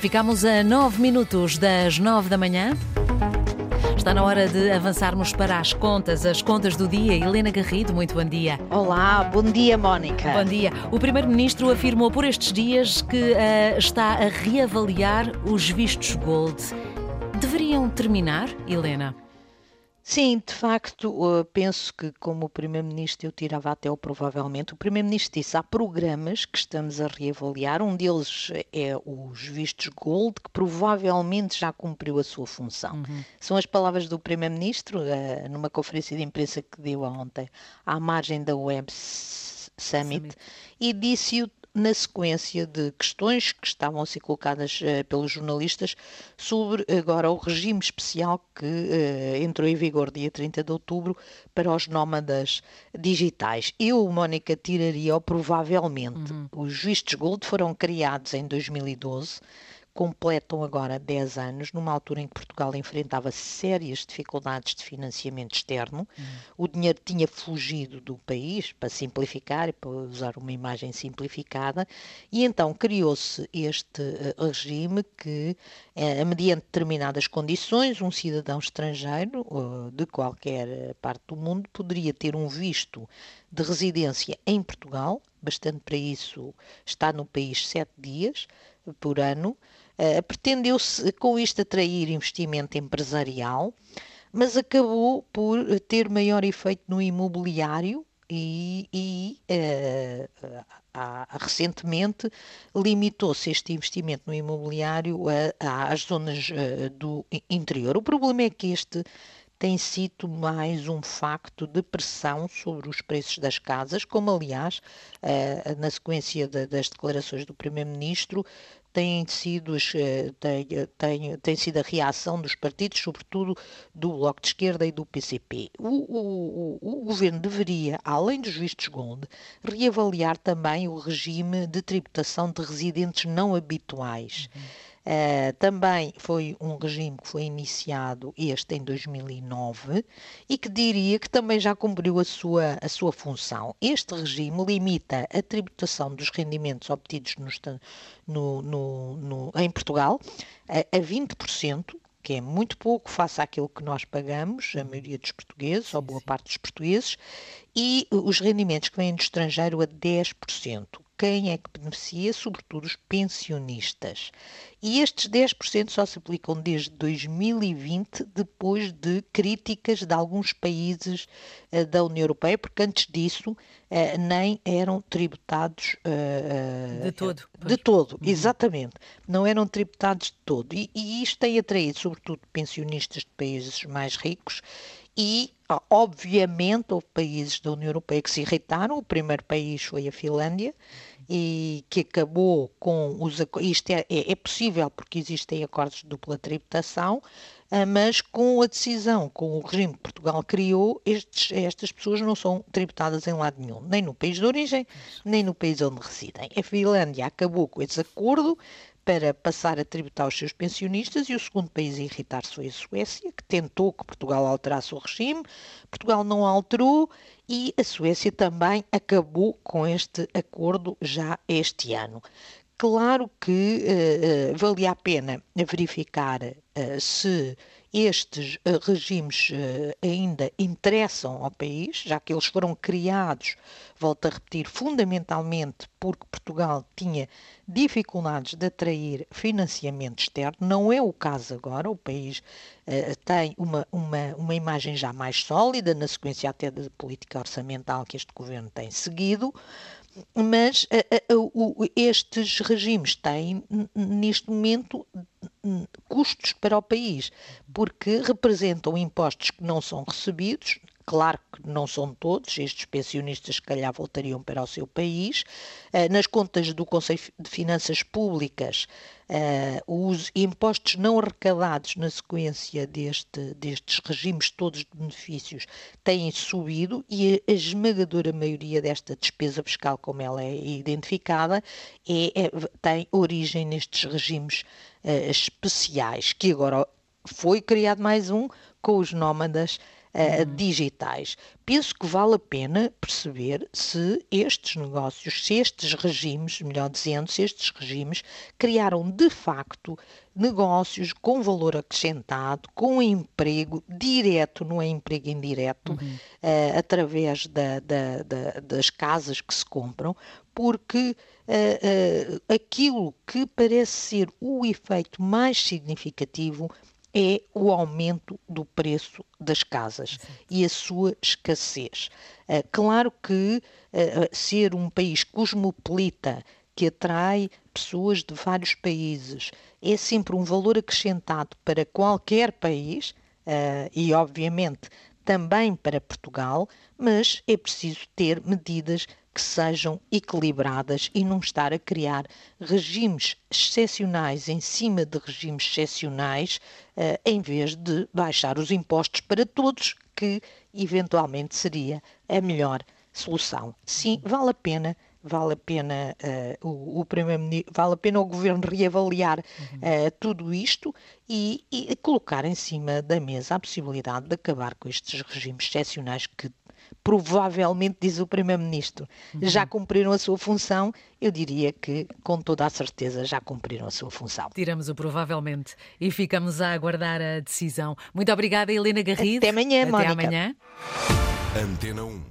Ficamos a 9 minutos das 9 da manhã. Está na hora de avançarmos para as contas, as contas do dia. Helena Garrido, muito bom dia. Olá, bom dia, Mónica. Bom dia. O Primeiro-Ministro afirmou por estes dias que uh, está a reavaliar os vistos Gold. Deveriam terminar, Helena? Sim, de facto, penso que, como o Primeiro-Ministro, eu tirava até o provavelmente. O Primeiro-Ministro disse: há programas que estamos a reavaliar. Um deles é os vistos Gold, que provavelmente já cumpriu a sua função. Uhum. São as palavras do Primeiro-Ministro, uh, numa conferência de imprensa que deu ontem, à margem da Web Summit, Summit. e disse-o na sequência de questões que estavam a ser colocadas uh, pelos jornalistas sobre agora o regime especial que uh, entrou em vigor dia 30 de outubro para os nómadas digitais. Eu, Mónica, tiraria provavelmente. Uhum. Os vistos gold foram criados em 2012 completam agora 10 anos, numa altura em que Portugal enfrentava sérias dificuldades de financiamento externo. Uhum. O dinheiro tinha fugido do país, para simplificar e para usar uma imagem simplificada, e então criou-se este uh, regime que, uh, mediante determinadas condições, um cidadão estrangeiro uh, de qualquer parte do mundo poderia ter um visto de residência em Portugal, bastante para isso está no país sete dias por ano, Uh, Pretendeu-se com isto atrair investimento empresarial, mas acabou por ter maior efeito no imobiliário e, e uh, recentemente limitou-se este investimento no imobiliário às zonas uh, do interior. O problema é que este tem sido mais um facto de pressão sobre os preços das casas, como aliás, na sequência das declarações do Primeiro-Ministro, tem sido, eh, tem, tem, tem sido a reação dos partidos, sobretudo do Bloco de Esquerda e do PCP. O, o, o, o governo deveria, além dos vistos Gold, reavaliar também o regime de tributação de residentes não habituais. Uhum. Uh, também foi um regime que foi iniciado este em 2009 e que diria que também já cumpriu a sua, a sua função. Este regime limita a tributação dos rendimentos obtidos no, no, no, em Portugal a, a 20%, que é muito pouco face àquilo que nós pagamos, a maioria dos portugueses, ou boa parte dos portugueses, e os rendimentos que vêm do estrangeiro a 10% quem é que beneficia? Sobretudo os pensionistas. E estes 10% só se aplicam desde 2020, depois de críticas de alguns países uh, da União Europeia, porque antes disso uh, nem eram tributados uh, de todo. De todo, uhum. exatamente. Não eram tributados de todo. E, e isto tem atraído, sobretudo, pensionistas de países mais ricos e, obviamente, houve países da União Europeia que se irritaram. O primeiro país foi a Finlândia e que acabou com os isto é, é, é, possível porque existem acordos de dupla tributação, ah, mas com a decisão, com o regime que Portugal criou, estes, estas pessoas não são tributadas em lado nenhum, nem no país de origem, nem no país onde residem. A Finlândia acabou com esse acordo, para passar a tributar os seus pensionistas e o segundo país a irritar-se foi a Suécia, que tentou que Portugal alterasse o regime, Portugal não alterou e a Suécia também acabou com este acordo já este ano. Claro que uh, valia a pena verificar uh, se estes uh, regimes ainda interessam ao país, já que eles foram criados, volto a repetir, fundamentalmente porque Portugal tinha dificuldades de atrair financiamento externo. Não é o caso agora, o país tem uma, uma, uma imagem já mais sólida, na sequência até da política orçamental que este governo tem seguido mas estes regimes têm, neste momento, custos para o país, porque representam impostos que não são recebidos, Claro não são todos, estes pensionistas se calhar voltariam para o seu país. Eh, nas contas do Conselho de Finanças Públicas, eh, os impostos não arrecadados na sequência deste, destes regimes todos de benefícios têm subido e a esmagadora maioria desta despesa fiscal, como ela é identificada, é, é tem origem nestes regimes uh, especiais, que agora foi criado mais um com os nómadas uhum. digitais. Penso que vale a pena perceber se estes negócios, se estes regimes, melhor dizendo, se estes regimes criaram de facto negócios com valor acrescentado, com emprego direto, não é emprego indireto, uhum. uh, através da, da, da, das casas que se compram, porque uh, uh, aquilo que parece ser o efeito mais significativo é o aumento do preço das casas Exato. e a sua escassez. Uh, claro que uh, ser um país cosmopolita que atrai pessoas de vários países é sempre um valor acrescentado para qualquer país e, obviamente, também para Portugal, mas é preciso ter medidas que sejam equilibradas e não estar a criar regimes excepcionais em cima de regimes excepcionais, uh, em vez de baixar os impostos para todos, que eventualmente seria a melhor solução. Sim, vale a pena vale a pena uh, o, o primeiro vale a pena o governo reavaliar uh, tudo isto e, e, colocar em cima da mesa a possibilidade de acabar com estes regimes excepcionais que provavelmente, diz o Primeiro-Ministro, uhum. já cumpriram a sua função, eu diria que, com toda a certeza, já cumpriram a sua função. Tiramos o provavelmente e ficamos a aguardar a decisão. Muito obrigada, Helena Garrido. Até amanhã, Até Mónica. amanhã. Antena 1.